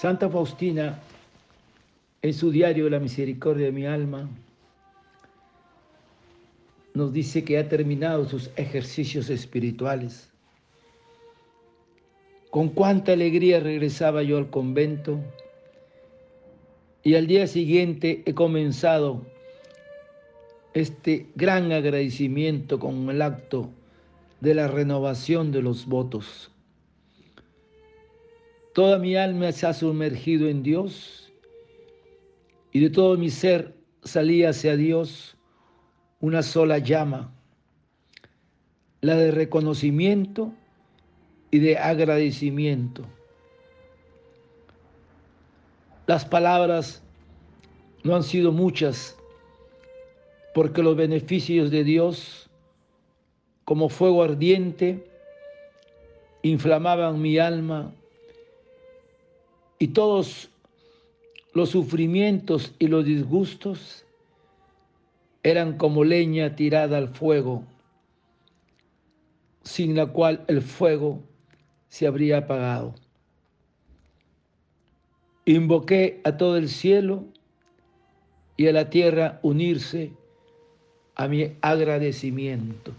Santa Faustina, en su diario La misericordia de mi alma, nos dice que ha terminado sus ejercicios espirituales. Con cuánta alegría regresaba yo al convento y al día siguiente he comenzado este gran agradecimiento con el acto de la renovación de los votos. Toda mi alma se ha sumergido en Dios y de todo mi ser salía hacia Dios una sola llama, la de reconocimiento y de agradecimiento. Las palabras no han sido muchas porque los beneficios de Dios, como fuego ardiente, inflamaban mi alma y todos los sufrimientos y los disgustos eran como leña tirada al fuego, sin la cual el fuego se habría apagado. Invoqué a todo el cielo y a la tierra unirse a mi agradecimiento.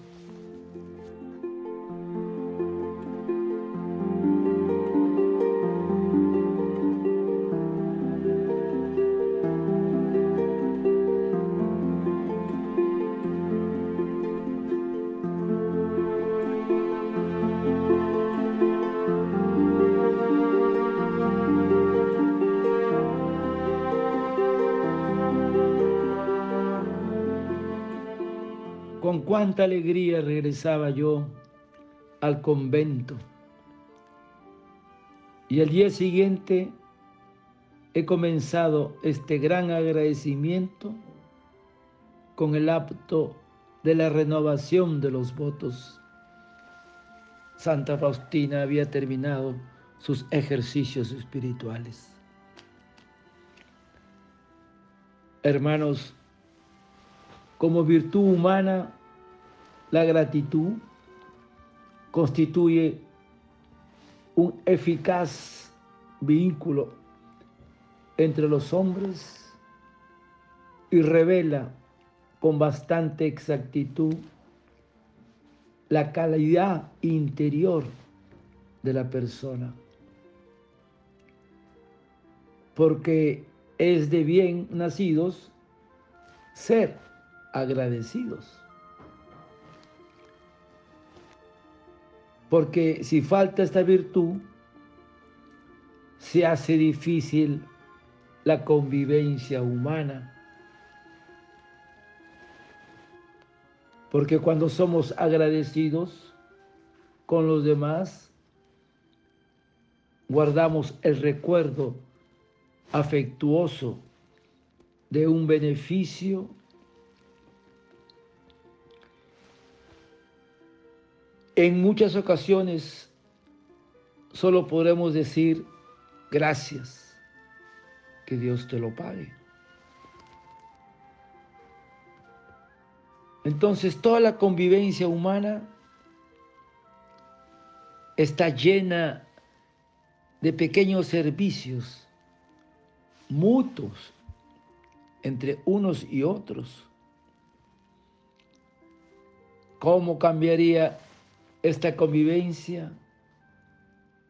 Cuánta alegría regresaba yo al convento. Y al día siguiente he comenzado este gran agradecimiento con el acto de la renovación de los votos. Santa Faustina había terminado sus ejercicios espirituales. Hermanos, como virtud humana, la gratitud constituye un eficaz vínculo entre los hombres y revela con bastante exactitud la calidad interior de la persona. Porque es de bien nacidos ser agradecidos. Porque si falta esta virtud, se hace difícil la convivencia humana. Porque cuando somos agradecidos con los demás, guardamos el recuerdo afectuoso de un beneficio En muchas ocasiones solo podremos decir gracias, que Dios te lo pague. Entonces toda la convivencia humana está llena de pequeños servicios mutuos entre unos y otros. ¿Cómo cambiaría esta convivencia,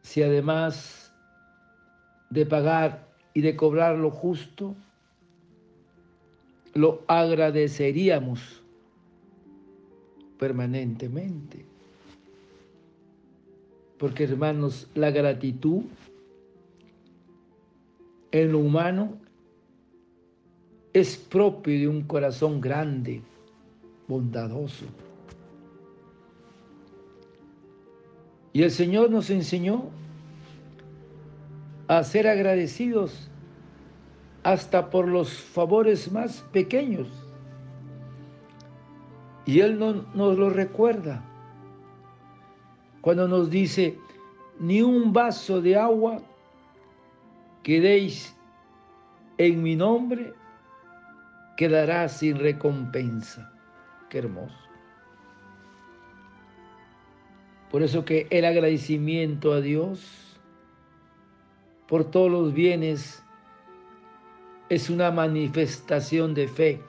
si además de pagar y de cobrar lo justo, lo agradeceríamos permanentemente. Porque hermanos, la gratitud en lo humano es propio de un corazón grande, bondadoso. Y el Señor nos enseñó a ser agradecidos hasta por los favores más pequeños. Y Él no, nos lo recuerda cuando nos dice, ni un vaso de agua que deis en mi nombre quedará sin recompensa. Qué hermoso. Por eso que el agradecimiento a Dios por todos los bienes es una manifestación de fe,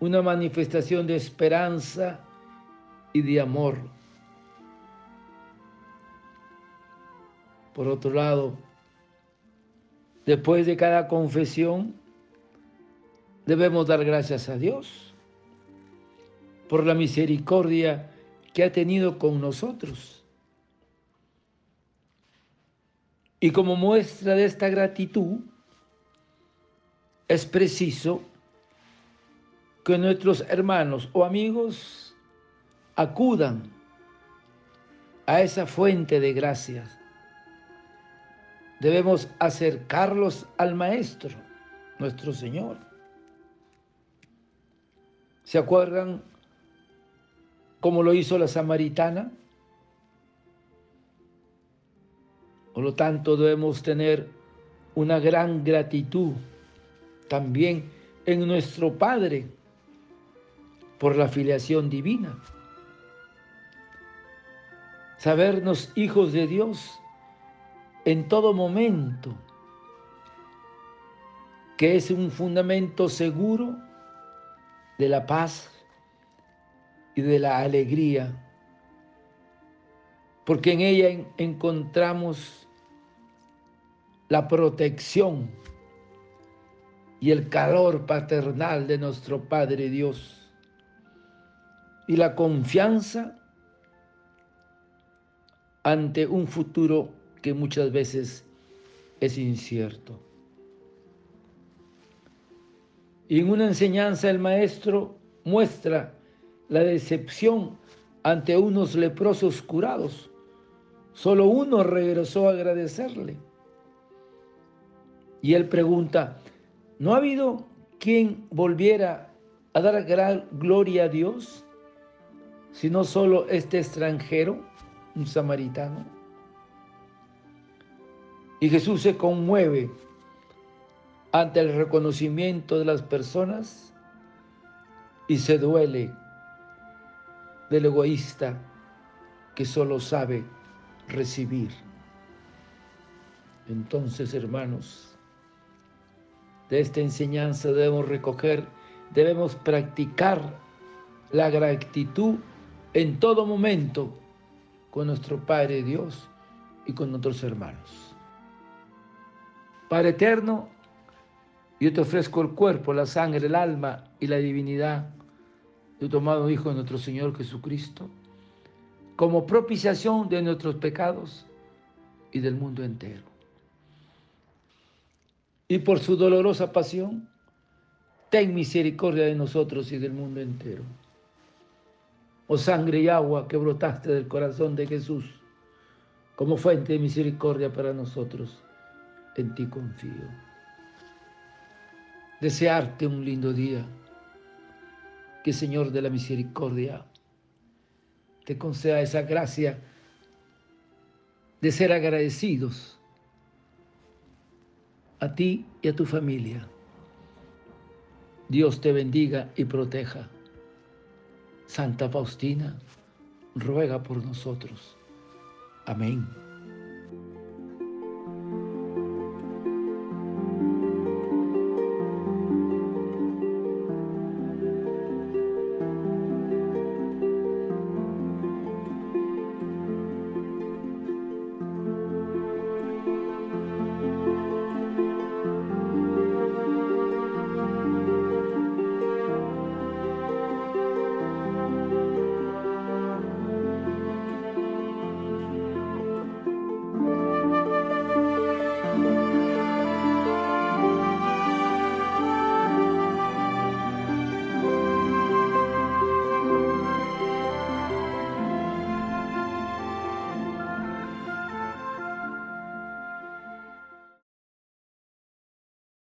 una manifestación de esperanza y de amor. Por otro lado, después de cada confesión, debemos dar gracias a Dios por la misericordia que ha tenido con nosotros. Y como muestra de esta gratitud, es preciso que nuestros hermanos o amigos acudan a esa fuente de gracias. Debemos acercarlos al Maestro, nuestro Señor. ¿Se acuerdan cómo lo hizo la samaritana? Por lo tanto, debemos tener una gran gratitud también en nuestro Padre por la filiación divina. Sabernos hijos de Dios en todo momento, que es un fundamento seguro de la paz y de la alegría, porque en ella encontramos la protección y el calor paternal de nuestro Padre Dios y la confianza ante un futuro que muchas veces es incierto. Y en una enseñanza el maestro muestra la decepción ante unos leprosos curados. Solo uno regresó a agradecerle. Y él pregunta, ¿No ha habido quien volviera a dar gran gloria a Dios, sino solo este extranjero, un samaritano? Y Jesús se conmueve ante el reconocimiento de las personas y se duele del egoísta que solo sabe recibir. Entonces, hermanos, de esta enseñanza debemos recoger, debemos practicar la gratitud en todo momento con nuestro Padre Dios y con nuestros hermanos. Padre eterno, yo te ofrezco el cuerpo, la sangre, el alma y la divinidad de tu amado Hijo, nuestro Señor Jesucristo, como propiciación de nuestros pecados y del mundo entero y por su dolorosa pasión, ten misericordia de nosotros y del mundo entero. Oh sangre y agua que brotaste del corazón de Jesús, como fuente de misericordia para nosotros, en ti confío. Desearte un lindo día, que Señor de la misericordia te conceda esa gracia de ser agradecidos a ti y a tu familia. Dios te bendiga y proteja. Santa Faustina, ruega por nosotros. Amén.